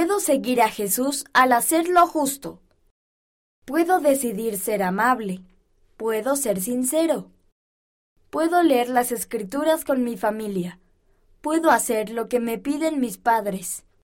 Puedo seguir a Jesús al hacer lo justo. Puedo decidir ser amable. Puedo ser sincero. Puedo leer las escrituras con mi familia. Puedo hacer lo que me piden mis padres.